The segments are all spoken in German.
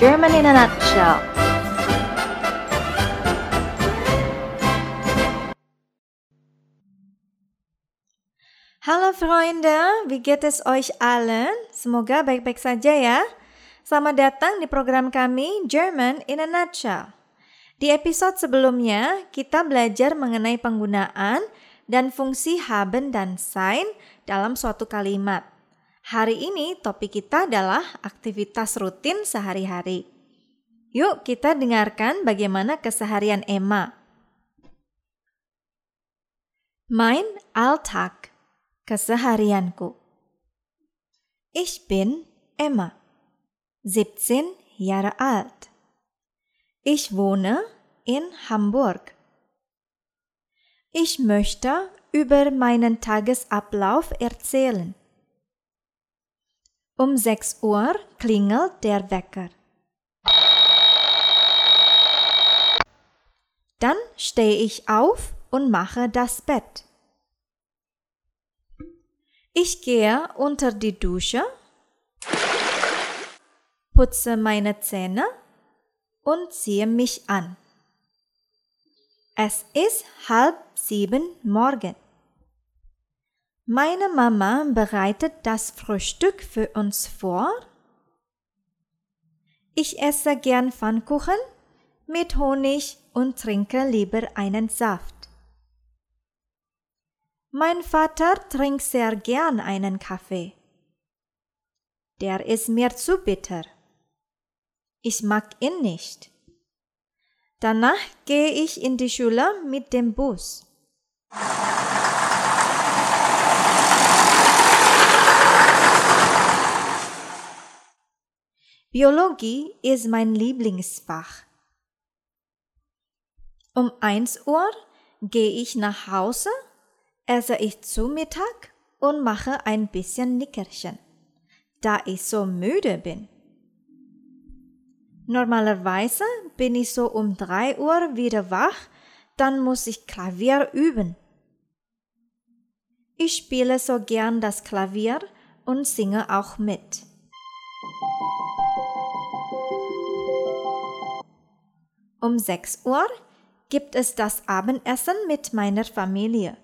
German in a Nutshell. Halo Freunde, wie geht es euch allen? Semoga baik-baik saja ya. Selamat datang di program kami German in a Nutshell. Di episode sebelumnya, kita belajar mengenai penggunaan dan fungsi haben dan sein dalam suatu kalimat. Hari ini topik kita adalah aktivitas rutin sehari-hari. Yuk kita dengarkan bagaimana keseharian Emma. Mein Alltag Keseharianku. Ich bin Emma, 17 Jahre alt. Ich wohne in Hamburg. Ich möchte über meinen Tagesablauf erzählen. Um 6 Uhr klingelt der Wecker. Dann stehe ich auf und mache das Bett. Ich gehe unter die Dusche, putze meine Zähne und ziehe mich an. Es ist halb sieben morgen. Meine Mama bereitet das Frühstück für uns vor. Ich esse gern Pfannkuchen mit Honig und trinke lieber einen Saft. Mein Vater trinkt sehr gern einen Kaffee. Der ist mir zu bitter. Ich mag ihn nicht. Danach gehe ich in die Schule mit dem Bus. Biologie ist mein Lieblingsfach. Um 1 Uhr gehe ich nach Hause esse ich zu Mittag und mache ein bisschen Nickerchen, da ich so müde bin. Normalerweise bin ich so um drei Uhr wieder wach, dann muss ich Klavier üben. Ich spiele so gern das Klavier und singe auch mit. Um 6 Uhr gibt es das Abendessen mit meiner Familie.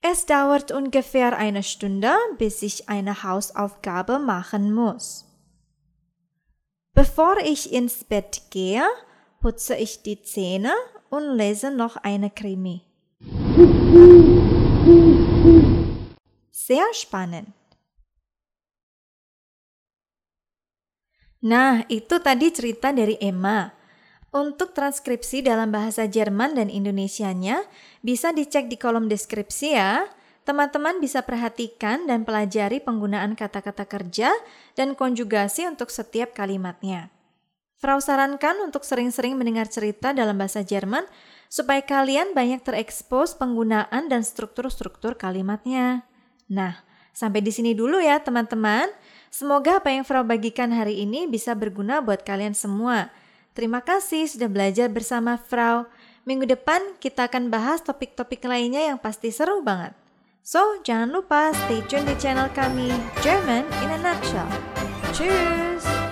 Es dauert ungefähr eine Stunde, bis ich eine Hausaufgabe machen muss. Bevor ich ins Bett gehe, putze ich die Zähne und lese noch eine Krimi. Sehr spannend. Nah, itu tadi cerita dari Emma. Untuk transkripsi dalam bahasa Jerman dan Indonesianya bisa dicek di kolom deskripsi ya. Teman-teman bisa perhatikan dan pelajari penggunaan kata-kata kerja dan konjugasi untuk setiap kalimatnya. Frau sarankan untuk sering-sering mendengar cerita dalam bahasa Jerman supaya kalian banyak terekspos penggunaan dan struktur-struktur kalimatnya. Nah, sampai di sini dulu ya teman-teman. Semoga apa yang Frau bagikan hari ini bisa berguna buat kalian semua. Terima kasih sudah belajar bersama Frau. Minggu depan kita akan bahas topik-topik lainnya yang pasti seru banget. So, jangan lupa stay tune di channel kami German in a Nutshell. Cheers!